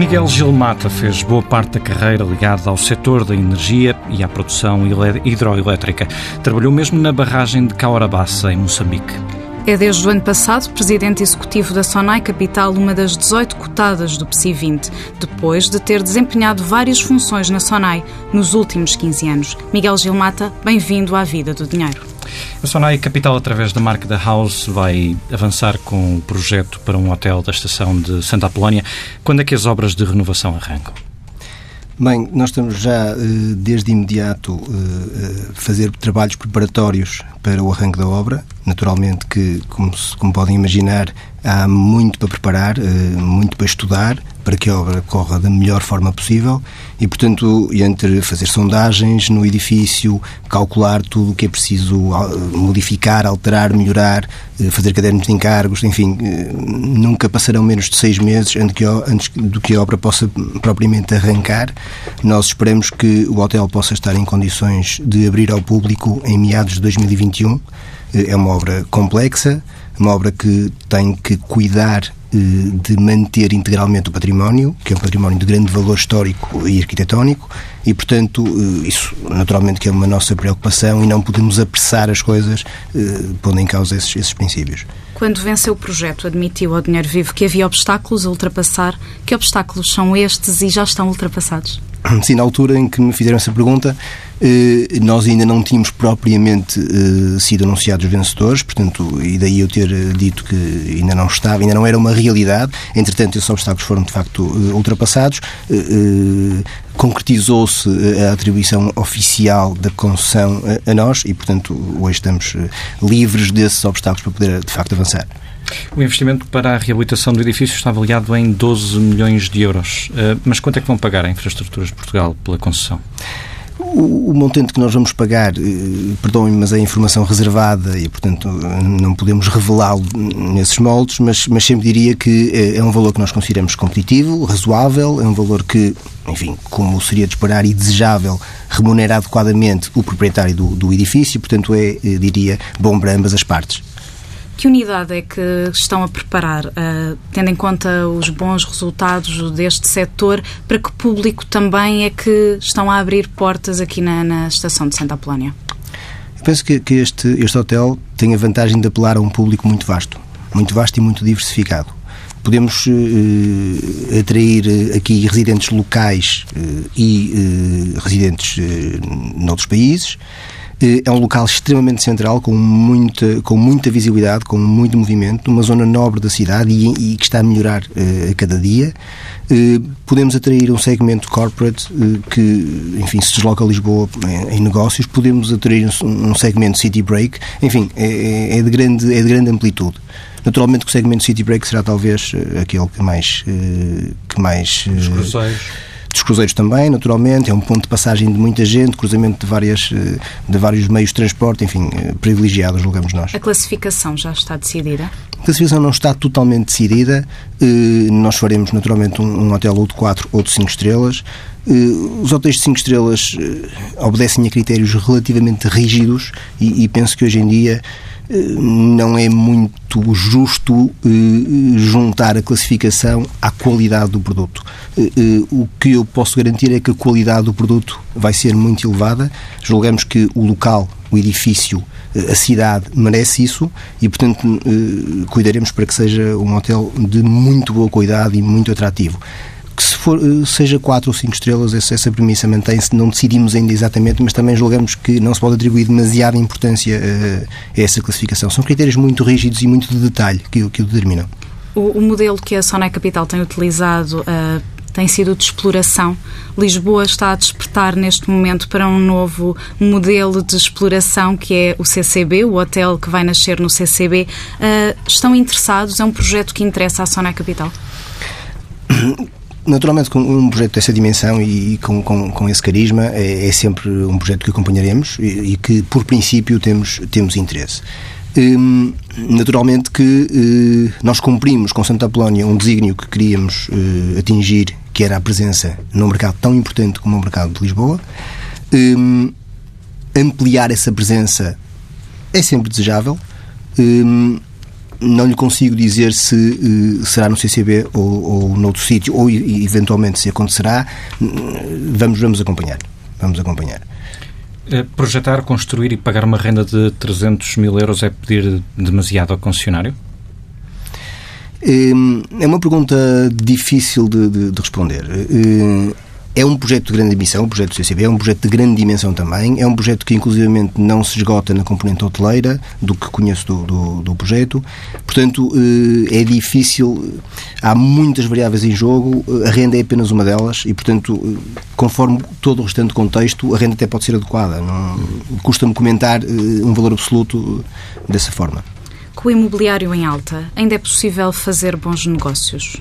Miguel Gilmata fez boa parte da carreira ligada ao setor da energia e à produção hidroelétrica. Trabalhou mesmo na barragem de Caorabassa, em Moçambique. É desde o ano passado presidente executivo da Sonai Capital, uma das 18 cotadas do PSI 20, depois de ter desempenhado várias funções na Sonai nos últimos 15 anos. Miguel Gilmata, bem-vindo à Vida do Dinheiro. A Sonai Capital, através da marca da House, vai avançar com o projeto para um hotel da estação de Santa Apolónia. Quando é que as obras de renovação arrancam? Bem, nós estamos já eh, desde imediato a fazer trabalhos preparatórios para o arranque da obra. Naturalmente que, como, como podem imaginar, há muito para preparar, eh, muito para estudar, para que a obra corra da melhor forma possível e, portanto, entre fazer sondagens no edifício, calcular tudo o que é preciso modificar, alterar, melhorar, eh, fazer cadernos de encargos, enfim, eh, nunca passarão menos de seis meses antes, do que a obra possa propriamente arrancar. Nós esperamos que o hotel possa estar em condições de abrir ao público em meados de 2021. É uma obra complexa, uma obra que tem que cuidar de manter integralmente o património, que é um património de grande valor histórico e arquitetónico, e, portanto, eh, isso naturalmente que é uma nossa preocupação e não podemos apressar as coisas eh, pondo em causa esses, esses princípios. Quando venceu o projeto, admitiu ao Dinheiro Vivo que havia obstáculos a ultrapassar. Que obstáculos são estes e já estão ultrapassados? Sim, na altura em que me fizeram essa pergunta, eh, nós ainda não tínhamos propriamente eh, sido anunciados vencedores, portanto, e daí eu ter eh, dito que ainda não estava, ainda não era uma realidade. Entretanto, esses obstáculos foram de facto ultrapassados. Concretizou-se a atribuição oficial da concessão a nós e, portanto, hoje estamos livres desses obstáculos para poder de facto avançar. O investimento para a reabilitação do edifício está avaliado em 12 milhões de euros. Eh, mas quanto é que vão pagar a Infraestruturas de Portugal pela concessão? O, montante que nós vamos pagar, eh, perdoem-me, mas é informação reservada e, portanto, não podemos revelá-lo nesses moldes, mas, mas sempre diria que é, é um valor que nós consideramos competitivo, razoável, é um valor que, enfim, como seria de esperar e desejável, remunera adequadamente o proprietário do, do edifício, portanto, é, eh, diria, bom para ambas as partes. Que unidade é que estão a preparar, uh, tendo em conta os bons resultados deste setor, para que público também é que estão a abrir portas aqui na, na estação de Santa Apolónia? Eu penso que, que este, este hotel tem a vantagem de apelar a um público muito vasto, muito vasto e muito diversificado podemos atrair eh, aqui residentes locais e uh, residentes noutros países. Eh, é um local extremamente central, com muita, com muita visibilidade, com muito movimento, numa zona nobre da cidade e, e que está a melhorar uh, a cada dia. Uh, podemos atrair um segmento corporate que, enfim, se desloca a Lisboa em, negócios. Podemos atrair um, um, segmento city break. Enfim, é, é, é, de grande, é de grande amplitude. Naturalmente que o segmento city break será talvez aquele que mais... que mais Os cruzeiros dos cruzeiros também, naturalmente, é um ponto de passagem de muita gente, cruzamento de, várias, eh, de vários meios de transporte, enfim, eh, privilegiado, julgamos nós. A classificação já está decidida? A classificação não está totalmente decidida. Eh, nós faremos, naturalmente, um hotel ou de 4 ou de 5 estrelas. Os hotéis de 5 estrelas obedecem a critérios relativamente rígidos e, e penso que hoje em dia não é muito justo eh, juntar a classificação à qualidade do produto. Eh, eh, o que eu posso garantir é que a qualidade do produto vai ser muito elevada. Julgamos que o local, o edifício, a cidade merece isso e, portanto, cuidaremos para que seja um hotel de muito boa qualidade e muito atrativo que se for, eh, seja 4 ou 5 estrelas, essa, essa premissa mantém-se, não decidimos ainda exatamente, mas também julgamos que não se pode atribuir demasiada importância a, a essa classificação. São critérios muito rígidos e muito de detalhe que, que o determinam. O, o modelo que a Sonai Capital tem utilizado uh, tem sido de exploração. Lisboa está a despertar neste momento para um novo modelo de exploração que é o CCB, o hotel que vai nascer no CCB. Uh, estão interessados? É um projeto que interessa à Sonai Capital? Naturalmente, com um projeto dessa dimensão e com, com, com esse carisma, é, é, sempre um projeto que acompanharemos e, e, que, por princípio, temos, temos interesse. Hum, naturalmente que eh, nós cumprimos com Santa Apolónia um desígnio que queríamos eh, atingir, que era a presença num mercado tão importante como o mercado de Lisboa. Hum, ampliar essa presença é sempre desejável. Hum, não lhe consigo dizer se uh, será no CCB ou, ou noutro sítio, ou eventualmente se acontecerá. Vamos, vamos acompanhar. Vamos acompanhar. Eh, projetar, construir e pagar uma renda de 300 mil euros é pedir demasiado ao concessionário? Hum, é uma pergunta difícil de, de, de responder. É um projeto de grande dimensão, o projeto do CCB é um projeto de grande dimensão também. É um projeto que, inclusivamente, não se esgota na componente hoteleira, do que conheço do, do, do projeto. Portanto, eh, é difícil, há muitas variáveis em jogo, a renda é apenas uma delas e, portanto, eh, conforme todo o restante contexto, a renda até pode ser adequada. Custa-me comentar eh, um valor absoluto dessa forma. Com o imobiliário em alta, ainda é possível fazer bons negócios?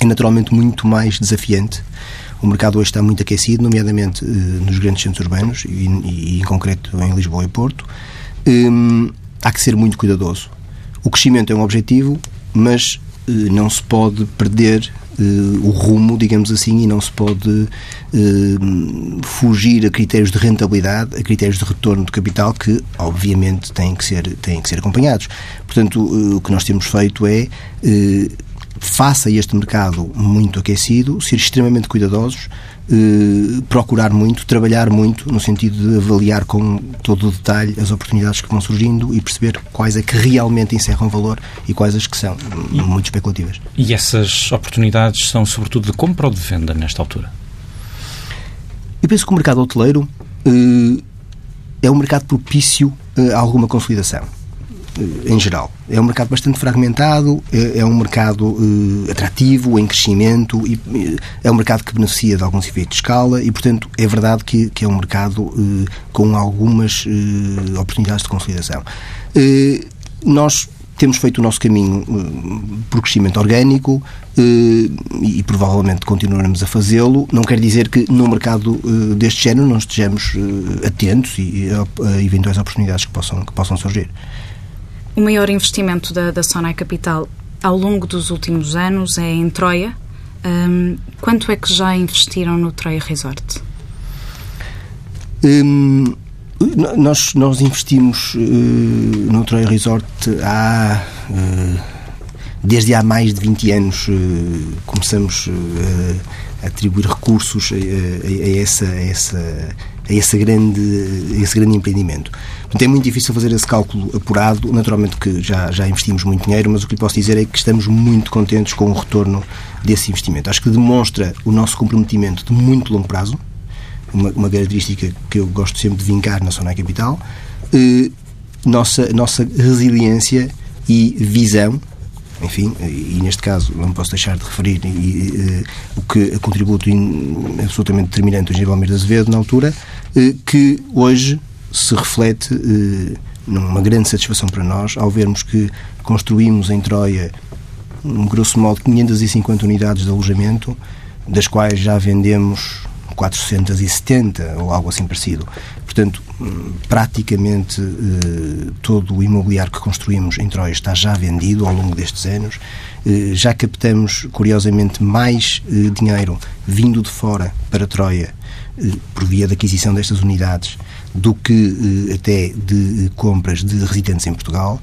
É naturalmente muito mais desafiante. O mercado hoje está muito aquecido, nomeadamente eh, nos grandes centros urbanos e, e, em concreto em Lisboa e Porto. Hum, há que ser muito cuidadoso. O crescimento é um objetivo, mas eh, não se pode perder eh, o rumo, digamos assim, e não se pode fugir a critérios de rentabilidade, a critérios de retorno de capital que, obviamente, têm que ser, têm que ser acompanhados. Portanto, o que nós temos feito é face a este mercado muito aquecido, ser extremamente cuidadosos, eh, procurar muito, trabalhar muito, no sentido de avaliar com todo o detalhe as oportunidades que vão surgindo e perceber quais é que realmente encerram valor e quais as que são e, muito especulativas. E essas oportunidades são sobretudo de compra ou de venda nesta altura? Eu penso que o mercado hoteleiro eh, é um mercado propício a alguma consolidação em geral. É um mercado bastante fragmentado, é, é um mercado uh, atrativo, em crescimento, e, uh, é um mercado que beneficia de alguns efeitos de escala e, portanto, é verdade que, que é um mercado uh, com algumas oportunidades de consolidação. nós temos feito o nosso caminho por crescimento orgânico e, provavelmente continuaremos a fazê-lo. Não quer dizer que no mercado deste género não estejamos atentos e, a eventuais oportunidades que possam, que possam surgir. O maior investimento da, da Sonai Capital ao longo dos últimos anos é em Troia. Um, quanto é que já investiram no Troia Resort? Um, nós, nós investimos uh, no Troia Resort há. Uh, desde há mais de 20 anos uh, começamos a atribuir recursos a, a, a, essa, a, essa, a, esse grande, a esse grande empreendimento. Portanto, é muito difícil fazer esse cálculo apurado. Naturalmente que já, já investimos muito dinheiro, mas o que lhe posso dizer é que estamos muito contentes com o retorno desse investimento. Acho que demonstra o nosso comprometimento de muito longo prazo, uma, uma característica que eu gosto sempre de vincar na Sonai Capital, eh, nossa, nossa resiliência e visão enfim, e neste caso não posso deixar de referir e, uh, o que contributo absolutamente determinante do Engenheiro Valmir de Azevedo na altura, uh, que hoje se reflete eh, numa grande satisfação para nós ao vermos que construímos em Troia, um grosso modo, 550 unidades de alojamento, das quais já vendemos 470 ou algo assim parecido. Portanto, praticamente eh, todo o imobiliário que construímos em Troia está já vendido ao longo destes anos. Eh, já captamos, curiosamente, mais eh, dinheiro vindo de fora para Troia por via da aquisição destas unidades do que até de compras de residentes em Portugal,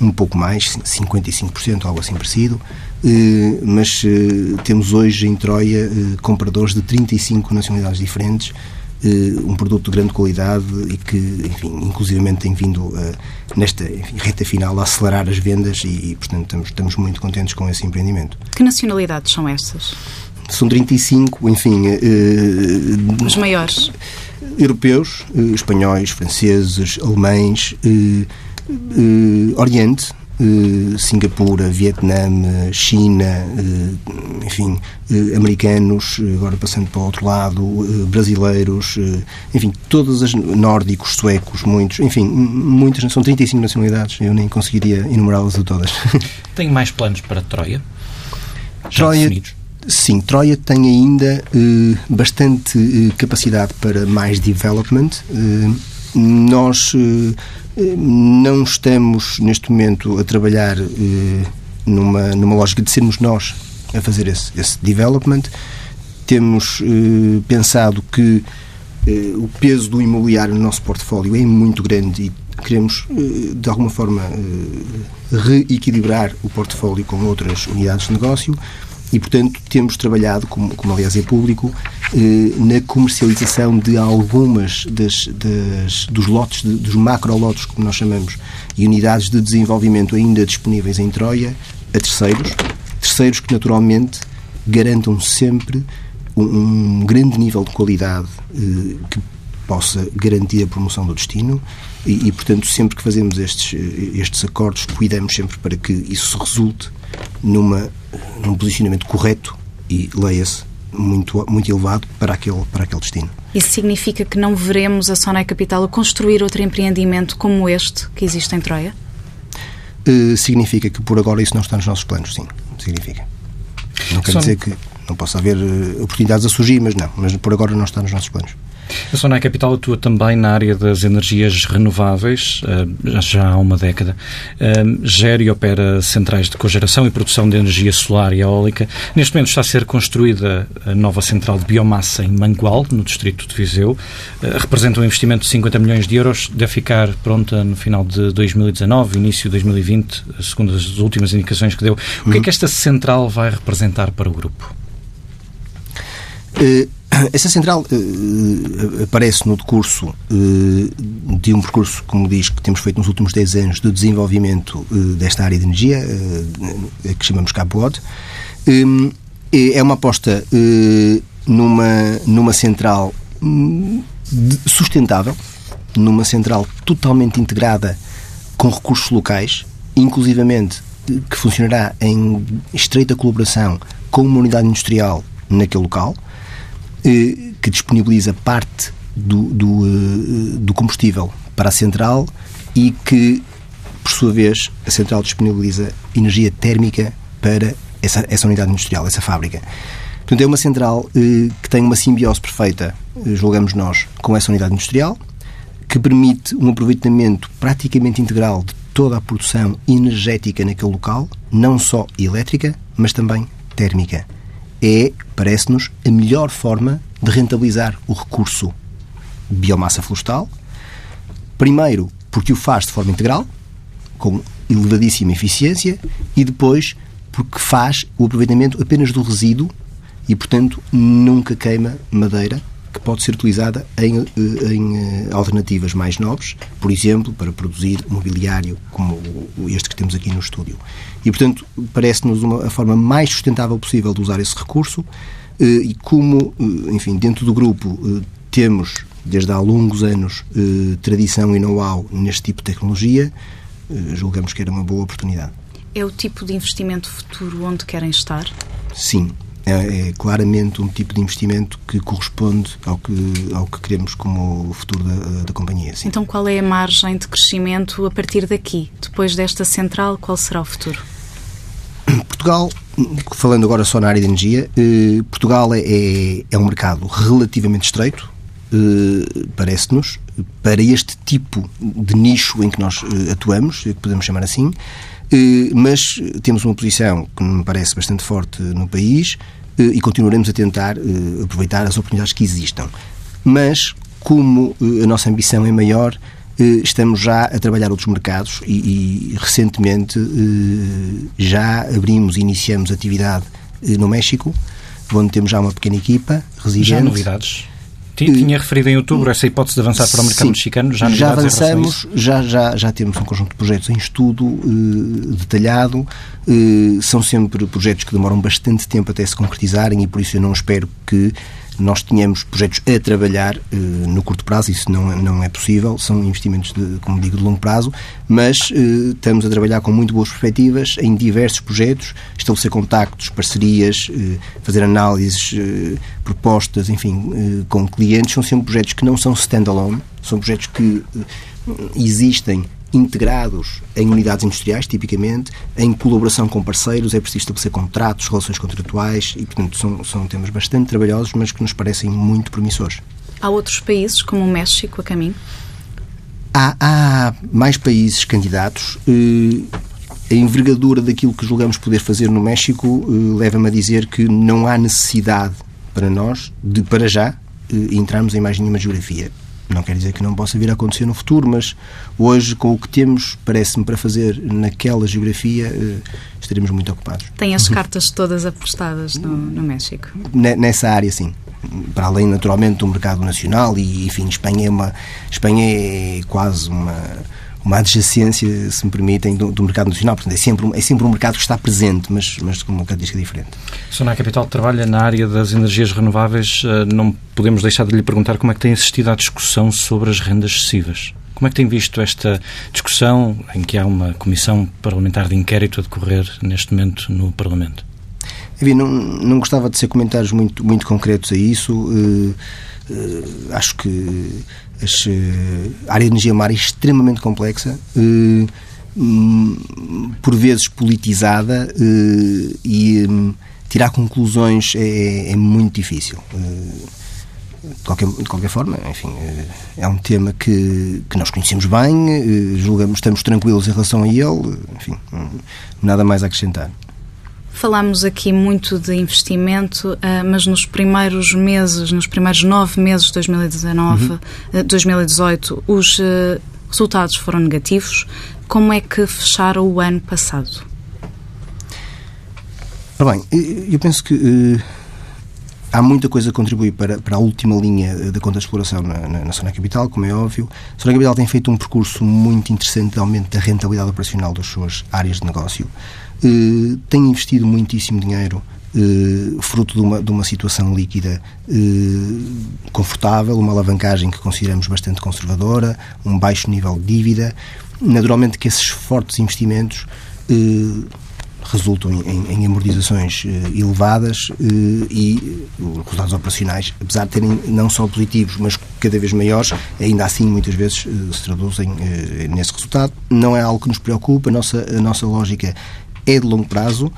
um pouco mais, 55%, algo assim parecido, mas temos hoje em Troia compradores de 35 nacionalidades diferentes, um produto de grande qualidade e que, enfim, inclusivamente tem vindo nesta enfim, reta final a acelerar as vendas e, e portanto, estamos, estamos muito contentes com esse empreendimento. Que nacionalidades são estas? São 35, enfim. Os maiores? europeus, eh, espanhóis, franceses, alemães, eh, eh, Singapura, Vietnã, China, enfim, americanos, agora passando para o outro lado, brasileiros, enfim, todos os nórdicos, suecos, muitos, enfim, muitas, são 35 nacionalidades, eu nem conseguiria enumerá-las todas. Tem mais planos para Troia? Troia, definidos? Sim, Troia tem ainda bastante capacidade para mais development. Nós não estamos, neste momento, a trabalhar numa, numa lógica de sermos nós a fazer esse, esse development. Temos pensado que o peso do imobiliário no nosso portfólio é muito grande e queremos, de alguma forma, reequilibrar o portfólio com outras unidades de negócio e, portanto, temos trabalhado, como, como aliás é público, eh, na comercialização de algumas das, das dos lotes, de, dos macro-lotes, como nós chamamos, e unidades de desenvolvimento ainda disponíveis em Troia, a terceiros. Terceiros que, naturalmente, garantam sempre um, um grande nível de qualidade eh, que possa garantir a promoção do destino e, e, portanto, sempre que fazemos estes, estes acordos, cuidamos sempre para que isso resulte numa, num posicionamento correto e, leia-se, muito, muito elevado para aquele, para aquele destino. Isso significa que não veremos a Sonai Capital construir outro empreendimento como este que existe em Troia? Uh, significa que por agora isso não está nos nossos planos, sim. Significa. Não quer dizer que não possa haver uh, oportunidades a surgir, mas não. Mas por agora não está nos nossos planos. A Sonai Capital atua também na área das energias renováveis, eh, já há uma década. Eh, gera e opera centrais de cogeração e produção de energia solar e eólica. Neste momento está a ser construída a nova central de biomassa em Mangual, no distrito de Viseu. Eh, representa um investimento de 50 milhões de euros. Deve ficar pronta no final de 2019, início de 2020, segundo as últimas indicações que deu. O que é que esta central vai representar para o grupo? Uh essa central uh, aparece no decurso uh, de um percurso, como diz, que temos feito nos últimos 10 anos de desenvolvimento uh, desta área de energia, que chamamos CAPOD. Um, é uma aposta numa, numa central hum, sustentável, numa central totalmente integrada com recursos locais, inclusivamente que funcionará em estreita colaboração com uma unidade industrial naquele local que disponibiliza parte do, do, eh, do combustível para a central e que, por sua vez, a central disponibiliza energia térmica para essa, essa unidade industrial, essa fábrica. Portanto, é uma central eh, que tem uma simbiose perfeita, julgamos nós, com essa unidade industrial, que permite um aproveitamento praticamente integral de toda a produção energética naquele local, não só elétrica, mas também térmica é, parece-nos, a melhor forma de rentabilizar o recurso biomassa florestal. Primeiro, porque o faz de forma integral, com elevadíssima eficiência, e depois, porque faz o aproveitamento apenas do resíduo e, portanto, nunca queima madeira que pode ser utilizada em, eh, em eh, alternativas mais nobres, por exemplo, para produzir mobiliário como este que temos aqui no estúdio. E, portanto, parece-nos a forma mais sustentável possível de usar esse recurso eh, e como, enfim, dentro do grupo temos, desde há longos anos, tradição e know-how neste tipo de tecnologia, julgamos que era uma boa oportunidade. É o tipo de investimento futuro onde querem estar? Sim, é, é, claramente um tipo de investimento que corresponde ao que, ao que queremos como o futuro da, da companhia. Sim. Então, qual é a margem de crescimento a partir daqui? Depois desta central, qual será o futuro? Portugal, falando agora só na área de energia, eh, Portugal é, é, um mercado relativamente estreito, parece-nos, para este tipo de nicho em que nós eh, atuamos, que podemos chamar assim, eh, mas temos uma posição que me parece bastante forte no país eh, e continuaremos a tentar eh, aproveitar as oportunidades que existam. Mas, como a nossa ambição é maior, estamos já a trabalhar outros mercados e, e recentemente já abrimos e iniciamos atividade no México, onde temos já uma pequena equipa residente. Já novidades? Tinha referido em outubro essa hipótese de avançar para o mercado Sim, mexicano? Já, já avançamos, já, já, já temos um conjunto de projetos em estudo uh, detalhado. Uh, são sempre projetos que demoram bastante tempo até se concretizarem e por isso eu não espero que nós tínhamos projetos a trabalhar uh, no curto prazo, isso não, não é possível, são investimentos, de, como digo, de longo prazo, mas uh, estamos a trabalhar com muito boas perspectivas em diversos projetos, estabelecer contactos, parcerias, uh, fazer análises, propostas, enfim, com clientes. São sempre projetos que não são standalone, são projetos que existem integrados em unidades industriais, tipicamente, em colaboração com parceiros, é preciso estabelecer contratos, relações contratuais e, portanto, são, são temas bastante trabalhosos, mas que nos parecem muito promissores. Há outros países, como o México, a caminho? Há, há mais países candidatos. Eh, a envergadura daquilo que julgamos poder fazer no México eh, leva-me a dizer que não há necessidade para nós de, para já, eh, entrarmos em mais nenhuma geografia. Não quer dizer que não possa vir a acontecer no futuro, mas hoje, com o que temos, parece-me, para fazer naquela geografia, eh, estaremos muito ocupados. Tem as cartas todas apostadas no, no México? Nessa área, sim para além naturalmente do mercado nacional e enfim Espanha é uma Espanha é quase uma uma adjacência, se me permitem, do, do, mercado nacional. Portanto, é sempre, é sempre um mercado que está presente, mas, mas com uma característica diferente. A Sonar Capital trabalha na área das energias renováveis. Eh, não podemos deixar de lhe perguntar como é que tem assistido à discussão sobre as rendas excessivas. Como é que tem visto esta discussão em que há uma comissão parlamentar de inquérito a decorrer neste momento no Parlamento? Enfim, não, não gostava de ser comentários muito, muito concretos a isso. Uh, acho que uh, a área de energia é extremamente complexa, uh, por vezes politizada e um, tirar conclusões é, é muito difícil. De qualquer, de qualquer forma, enfim, é um tema que, que nós conhecemos bem, julgamos, estamos tranquilos em relação a ele, enfim, nada mais a acrescentar. Falámos aqui muito de investimento, ah, mas nos primeiros meses, nos primeiros nove meses de 2019, uhum. 2018, ah, os ah, resultados foram negativos. Como é que fecharam o ano passado? Ora bem, eu penso que uh, há muita coisa a contribuir para, para a última linha da conta de exploração na, na, na Zona Capital, como é óbvio. A Zona Capital tem feito um percurso muito interessante de aumento da rentabilidade operacional das suas áreas de negócio. Eh, tem investido muitíssimo dinheiro Uh, fruto de uma, de uma situação líquida uh, confortável, uma alavancagem que consideramos bastante conservadora, um baixo nível de dívida. Naturalmente que esses fortes investimentos uh, resultam em, em amortizações elevadas e os resultados operacionais, apesar de terem não só positivos, mas cada vez maiores, ainda assim muitas vezes se traduzem nesse resultado. Não é algo que nos preocupa, a nossa, a nossa lógica é de longo prazo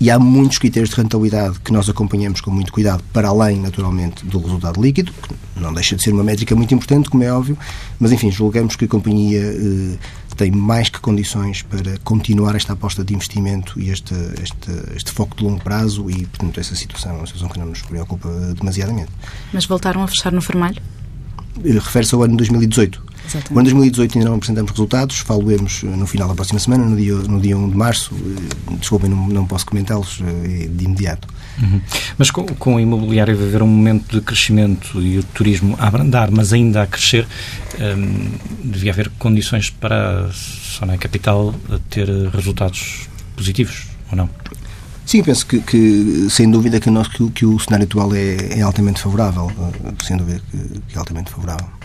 e há muitos critérios de rentabilidade que nós acompanhamos com muito cuidado, para além, naturalmente, do resultado líquido, que não deixa de ser uma métrica muito importante, como é óbvio, mas, enfim, julgamos que a companhia eh, tem mais que condições para continuar esta aposta de investimento e este, este, este foco de longo prazo e, portanto, essa situação é uma situação que não nos preocupa demasiadamente. Mas voltaram a fechar no vermelho? Refere-se ao ano 2018. Exatamente. O ano 2018 ainda não apresentamos resultados, falo-emos eh, no final da próxima semana, no dia, no dia 1 de março. Eh, desculpem, não, não posso comentá-los de imediato. Uhum. Mas com, com o imobiliário a haver um momento de crescimento e o turismo a abrandar, mas ainda a crescer, hum, devia haver condições para a Sonai Capital ter resultados positivos, ou não? Sim, penso que, que, sem dúvida que, nós, que, que, o cenário atual é, é altamente favorável, eh, sem dúvida que, que é altamente favorável.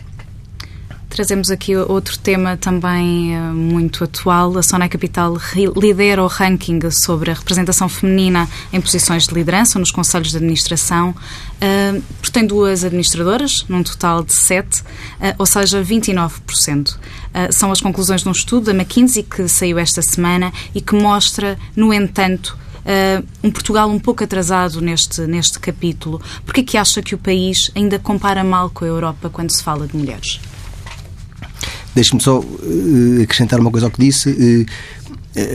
Trazemos aqui outro tema também uh, muito atual. A Sona Capital lidera o ranking sobre a representação feminina em posições de liderança nos conselhos de administração. Uh, tem duas administradoras, num total de sete, uh, ou seja, 29%. são as conclusões de um estudo da McKinsey que saiu esta semana e que mostra, no entanto, um Portugal um pouco atrasado neste, neste capítulo. Por é que acha que o país ainda compara mal com a Europa quando se fala de mulheres? Deixe-me só uh, acrescentar uma coisa ao que disse. Uh,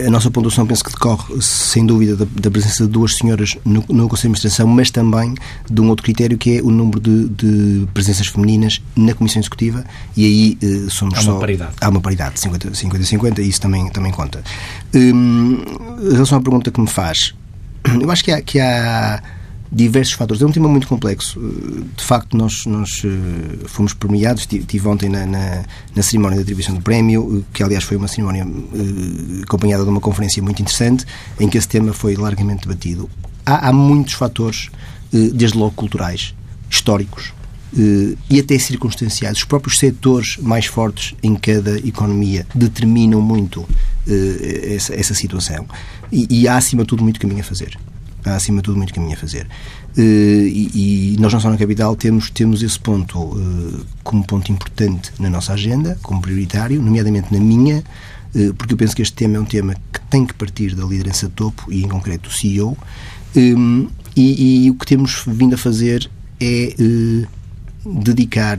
a nossa pontuação penso que decorre, sem dúvida, da, da presença de duas senhoras no, no, Conselho de Administração, mas também de um outro critério que é o número de, de presenças femininas na Comissão Executiva e aí uh, somos há só... Há uma paridade. Há uma paridade, 50-50, e isso também, também conta. Um, em relação à pergunta que me faz, eu acho que há, que há diversos fatores. É um tema muito complexo. De facto, nós, nós eh, fomos premiados. Estive ontem na, na, na, cerimónia de atribuição do prémio, que aliás foi uma cerimónia acompanhada de uma conferência muito interessante, em que esse tema foi largamente debatido. Há, há muitos fatores, desde logo culturais, históricos, e até circunstanciais. Os próprios setores mais fortes em cada economia determinam muito essa, essa, situação. E, e, há, acima de tudo, muito caminho a fazer há acima de tudo muito caminho a fazer. E, e nós, na Zona Capital, temos, temos esse ponto como ponto importante na nossa agenda, como prioritário, nomeadamente na minha, porque eu penso que este tema é um tema que tem que partir da liderança de topo e, em concreto, do CEO. E, e, o que temos vindo a fazer é dedicar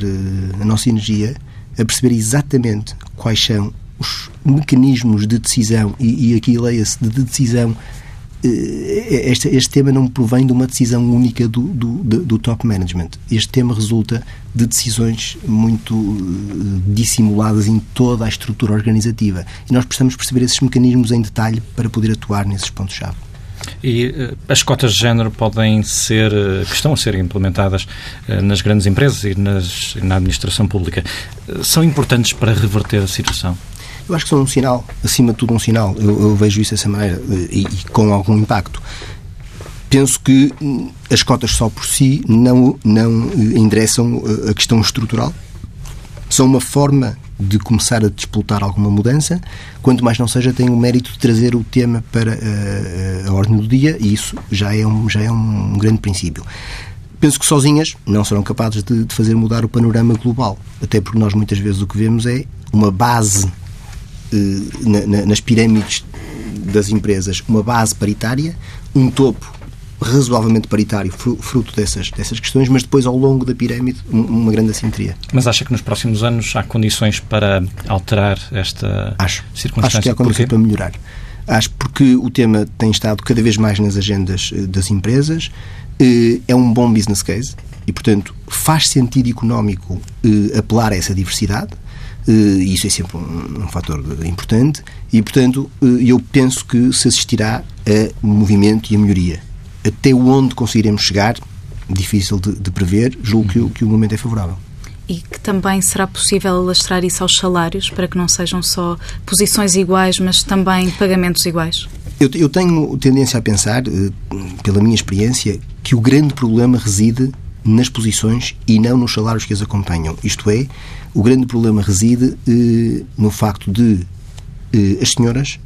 a nossa energia a perceber exatamente quais são os mecanismos de decisão, e, e aqui leia-se de decisão, eh, este, este, tema não provém de uma decisão única do, do, do, top management. Este tema resulta de decisões muito uh, dissimuladas em toda a estrutura organizativa. E nós precisamos perceber esses mecanismos em detalhe para poder atuar nesses pontos-chave. E uh, as cotas de género podem ser, que estão a ser implementadas nas grandes empresas e nas, na administração pública, são importantes para reverter a situação? Eu acho que são um sinal, acima de tudo um sinal. Eu, eu vejo isso dessa maneira e, e, com algum impacto. Penso que hum, as cotas só por si não, não endereçam a questão estrutural. São uma forma de começar a disputar alguma mudança, quanto mais não seja, tem o mérito de trazer o tema para a, a ordem do dia e isso já é um, já é um grande princípio. Penso que sozinhas não serão capazes de, de fazer mudar o panorama global, até porque nós muitas vezes o que vemos é uma base eh, na, na, nas pirâmides das empresas, uma base paritária, um topo razoavelmente paritário, fruto dessas, dessas questões, mas depois, ao longo da pirâmide, uma grande assimetria. Mas acha que nos próximos anos há condições para alterar esta acho, circunstância? Acho que há condições para melhorar. Acho porque o tema tem estado cada vez mais nas agendas eh, das empresas, eh, é um bom business case e, portanto, faz sentido económico eh, apelar a essa diversidade. E isso é sempre um, um fator importante. E, portanto, eu penso que se assistirá a movimento e a melhoria. Até onde conseguiremos chegar, difícil de, de prever, julgo que, que o momento é favorável. E que também será possível alastrar isso aos salários para que não sejam só posições iguais, mas também pagamentos iguais? Eu, eu tenho tendência a pensar, eh, pela minha experiência, que o grande problema reside nas posições e não nos salários que as acompanham. Isto é, o grande problema reside eh, no facto de eh, as senhoras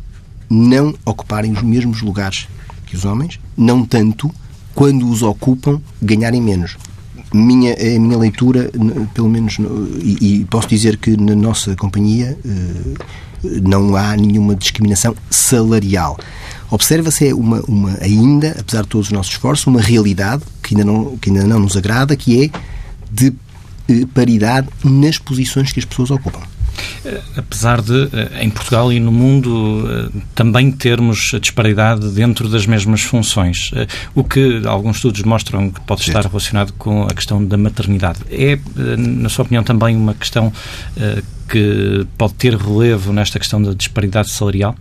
não ocuparem os mesmos lugares que os homens, não tanto quando os ocupam ganharem menos. Minha, a minha leitura, pelo menos, e, e posso dizer que na nossa companhia eh, não há nenhuma discriminação salarial. Observa-se uma, uma, ainda, apesar de todos os nossos esforços, uma realidade que ainda não, que ainda não nos agrada, que é de eh, paridade nas posições que as pessoas ocupam. Eh, apesar de, eh, em Portugal e no mundo, eh, também termos a disparidade dentro das mesmas funções, o que alguns estudos mostram que pode estar relacionado com a questão da maternidade. É, na sua opinião, também uma questão que pode ter relevo nesta questão da disparidade salarial?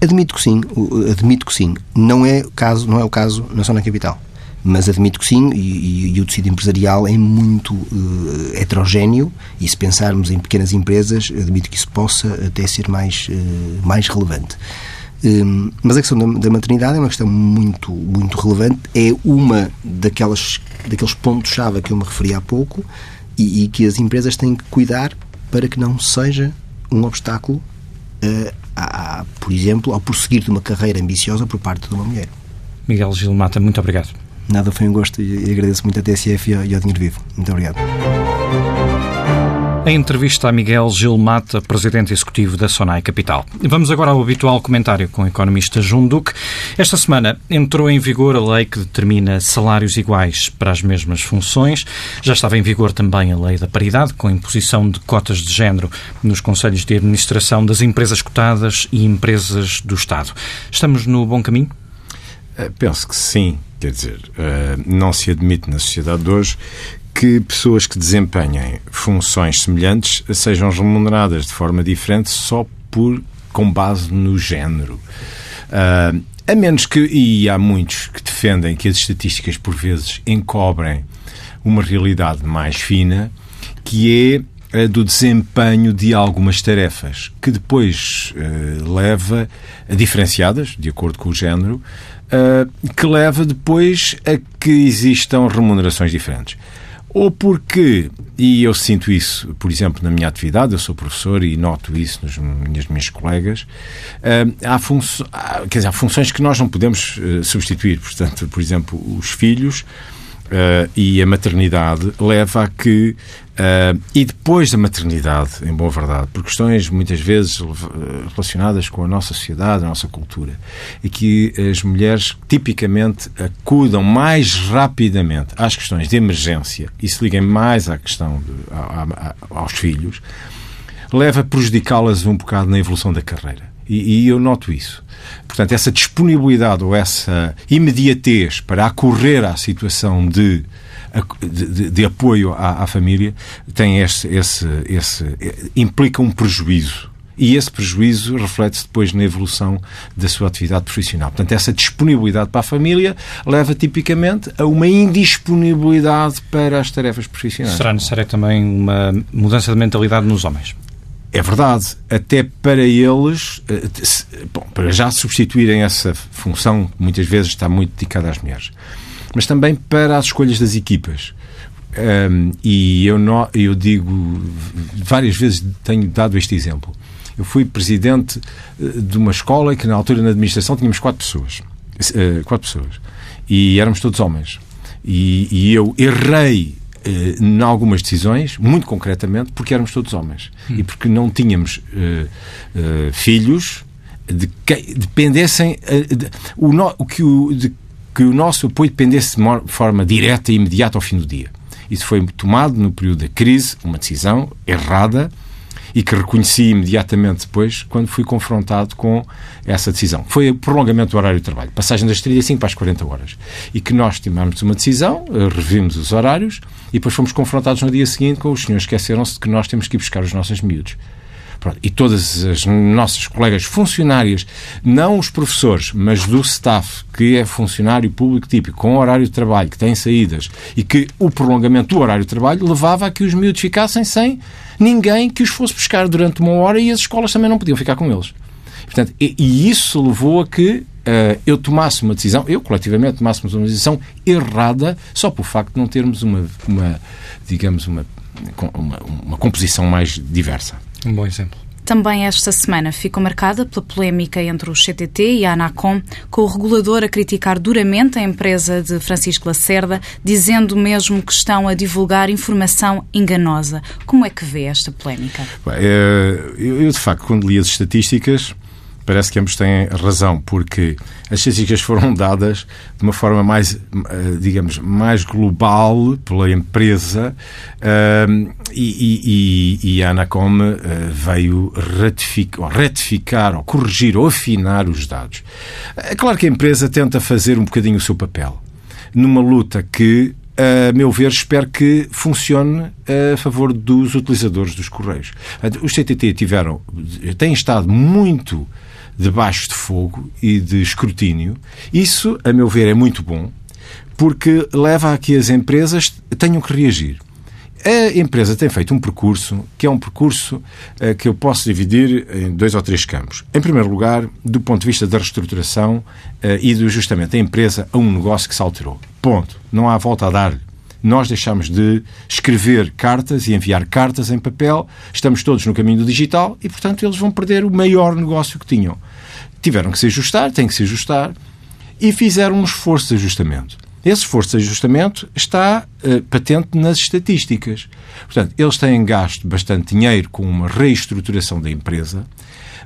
Admito que sim, admito que sim. Não é, caso, não é o caso na zona capital mas admito que sim, e, e, o tecido empresarial é muito uh, heterogéneo, e se pensarmos em pequenas empresas, admito que isso possa até ser mais, uh, mais relevante. Um, mas a questão da, da, maternidade é uma questão muito, muito relevante, é uma daquelas, daqueles pontos-chave a que eu me referi há pouco e, e, que as empresas têm que cuidar para que não seja um obstáculo, uh, a, a, por exemplo, ao prosseguir de uma carreira ambiciosa por parte de uma mulher. Miguel Gil Mata, muito obrigado. Nada, foi um gosto e agradeço muito a TSF e ao, e ao Dinheiro Vivo. Muito obrigado. A entrevista a Miguel Gil Mata, presidente executivo da Sonai Capital. Vamos agora ao habitual comentário com o economista João Duque. Esta semana entrou em vigor a lei que determina salários iguais para as mesmas funções. Já estava em vigor também a lei da paridade, com imposição de cotas de género nos conselhos de administração das empresas cotadas e empresas do Estado. Estamos no bom caminho? Eh, penso que sim. Quer dizer, eh, não se admite na sociedade de hoje que pessoas que desempenhem funções semelhantes sejam remuneradas de forma diferente só por com base no género. Uh, a menos que, e há muitos que defendem que as estatísticas por vezes encobrem uma realidade mais fina, que é a do desempenho de algumas tarefas, que depois uh, leva a diferenciadas, de acordo com o género, uh, que leva depois a que existam remunerações diferentes. Ou porque, e eu sinto isso, por exemplo, na minha atividade, eu sou professor e noto isso nos, nas minhas colegas, uh, há, funções, quer dizer, há funções que nós não podemos uh, substituir. Portanto, por exemplo, os filhos Uh, e a maternidade leva a que, uh, e depois da maternidade, em boa verdade, por questões muitas vezes relacionadas com a nossa sociedade, a nossa cultura, e que as mulheres tipicamente acudam mais rapidamente às questões de emergência e se liguem mais à questão de, a, a, aos filhos, leva a prejudicá-las um bocado na evolução da carreira. E, e, eu noto isso. Portanto, essa disponibilidade ou essa imediatez para acorrer à situação de, de, de apoio à, à, família tem esse, esse, esse, implica um prejuízo. E esse prejuízo reflete-se depois na evolução da sua atividade profissional. Portanto, essa disponibilidade para a família leva tipicamente a uma indisponibilidade para as tarefas profissionais. Será necessária também uma mudança de mentalidade nos homens? É verdade, até para eles, eh, bom, para já substituírem essa função que muitas vezes está muito dedicada às mulheres, mas também para as escolhas das equipas. Um, e eu, não, eu digo, várias vezes tenho dado este exemplo. Eu fui presidente eh, de uma escola que na altura na administração tínhamos quatro pessoas. Uh, quatro pessoas. E éramos todos homens. E, e eu errei eh, em algumas decisões, muito concretamente, porque éramos todos homens hum. e porque não tínhamos uh, uh, filhos de que dependessem uh, de, o, no, o, que o, de que o nosso apoio dependesse de forma direta e imediata ao fim do dia. Isso foi tomado no período da crise, uma decisão errada, e que reconheci imediatamente depois quando fui confrontado com essa decisão. Foi o prolongamento do horário de trabalho, passagem das 35 para as 40 horas. E que nós tomamos uma decisão, eh, revimos os horários e depois fomos confrontados no dia seguinte com os senhores esqueceram-se de que nós temos que ir buscar os nossos miúdos. Pronto. E todas as nossas colegas funcionárias, não os professores, mas do staff, que é funcionário público típico, com horário de trabalho, que tem saídas, e que o prolongamento do horário de trabalho levava a que os miúdos ficassem sem ninguém que os fosse buscar durante uma hora e as escolas também não podiam ficar com eles. Portanto, e, e isso levou a que uh, eu tomasse uma decisão, eu coletivamente tomássemos uma decisão errada só por facto de não termos uma, uma digamos, uma, uma, uma composição mais diversa. Um bom exemplo. Também esta semana ficou marcada pela polémica entre o CTT e a Anacom, com o regulador a criticar duramente a empresa de Francisco Lacerda, dizendo mesmo que estão a divulgar informação enganosa. Como é que vê esta polémica? Eh, eu, de facto, quando li as estatísticas, parece que ambos têm razão, porque as estatísticas foram dadas de uma forma mais, eh, digamos, mais global pela empresa uh, e, e, e, a Anacom uh, veio ratificar, ou corrigir, ou afinar os dados. É claro que a empresa tenta fazer um bocadinho o seu papel numa luta que a meu ver, espero que funcione a favor dos utilizadores dos Correios. Os CTT tiveram, têm estado muito debaixo de fogo e de escrutínio. Isso, a meu ver, é muito bom, porque leva a que as empresas tenham que reagir. A empresa tem feito um percurso que é um percurso uh, que eu posso dividir em dois ou três campos. Em primeiro lugar, do ponto de vista da reestruturação uh, e do ajustamento da empresa a um negócio que se alterou. Ponto. Não há volta a dar-lhe. Nós deixamos de escrever cartas e enviar cartas em papel, estamos todos no caminho do digital e, portanto, eles vão perder o maior negócio que tinham tiveram que se ajustar, têm que se ajustar, e fizeram um esforço de ajustamento. Esse esforço de ajustamento está uh, patente nas estatísticas. Portanto, eles têm gasto bastante dinheiro com uma reestruturação da empresa,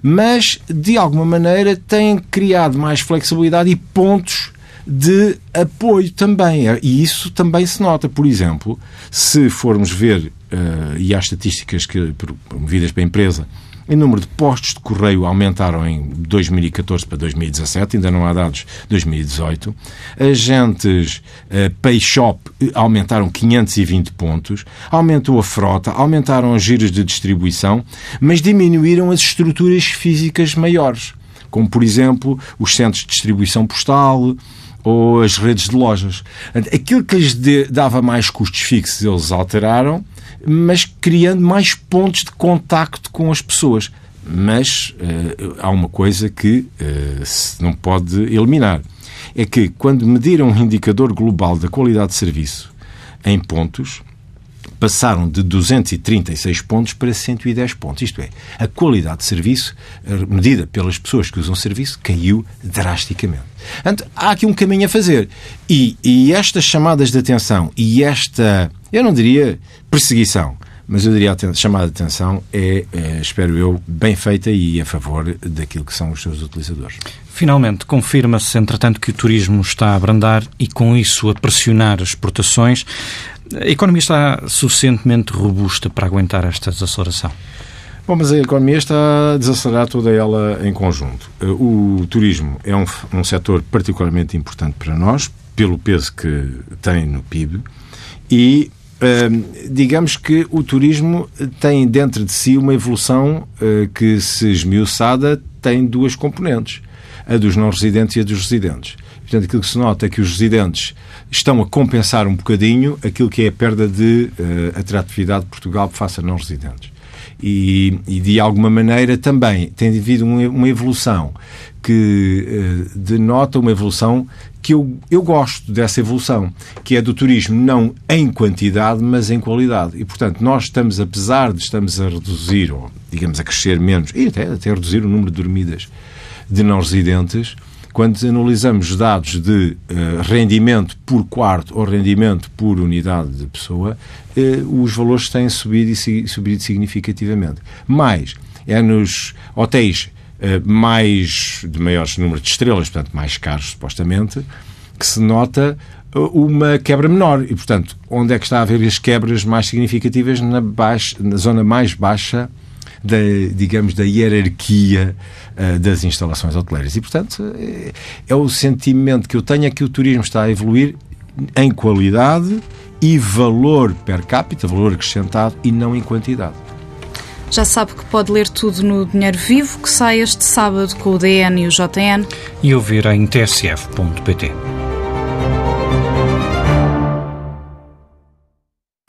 mas, de alguma maneira, têm criado mais flexibilidade e pontos de apoio também. E isso também se nota. Por exemplo, se formos ver, uh, e há estatísticas que, promovidas pela empresa, em número de postos de correio aumentaram em 2014 para 2017, ainda não há dados de 2018. Agentes uh, Pay Shop eh, aumentaram 520 pontos, aumentou a frota, aumentaram os giros de distribuição, mas diminuíram as estruturas físicas maiores, como por exemplo os centros de distribuição postal, ou as redes de lojas. Aquilo que lhes dava mais custos fixos, eles alteraram mas criando mais pontos de contacto com as pessoas. Mas uh, há uma coisa que uh, se não pode eliminar. É que quando mediram um indicador global da qualidade de serviço em pontos, passaram de 236 pontos para 110 pontos. Isto é, a qualidade de serviço, medida pelas pessoas que usam serviço, caiu drasticamente. Portanto, há aqui um caminho a fazer. E, e estas chamadas de atenção e esta, eu não diria perseguição, mas eu diria a chamada de atenção é, é, espero eu, bem feita e a favor daquilo que são os seus utilizadores. Finalmente, confirma-se, entretanto, que o turismo está a abrandar e, com isso, a pressionar as exportações. A economia está suficientemente robusta para aguentar esta desaceleração? Bom, mas a economia está a desacelerar toda ela em conjunto. O turismo é um, um setor particularmente importante para nós, pelo peso que tem no PIB, e digamos que o turismo tem dentro de si uma evolução uh, que, se esmiuçada, tem duas componentes: a dos não residentes e a dos residentes. Portanto, aquilo que se nota é que os residentes estão a compensar um bocadinho aquilo que é a perda de uh, atratividade de Portugal face a não residentes. E, e, de alguma maneira também tem havido uma evolução que uh, denota uma evolução que eu, eu gosto dessa evolução, que é do turismo não em quantidade, mas em qualidade. E, portanto, nós estamos, apesar de estamos a reduzir, ou digamos a crescer menos, e até, até a reduzir o número de dormidas de não residentes, quando analisamos dados de uh, rendimento por quarto ou rendimento por unidade de pessoa, uh, os valores têm subido e subido significativamente. Mais, é nos hotéis mais de maiores número de estrelas, portanto mais caros supostamente, que se nota uma quebra menor. E, portanto, onde é que está a haver as quebras mais significativas? Na, baixa, na zona mais baixa da, digamos, da hierarquia uh, das instalações hoteleiras. E, portanto, é, é o sentimento que eu tenho é que o turismo está a evoluir em qualidade e valor per capita, valor acrescentado, e não em quantidade. Já sabe que pode ler tudo no Dinheiro Vivo, que sai este sábado com o DN e o JN. E ouvir em tsf.pt.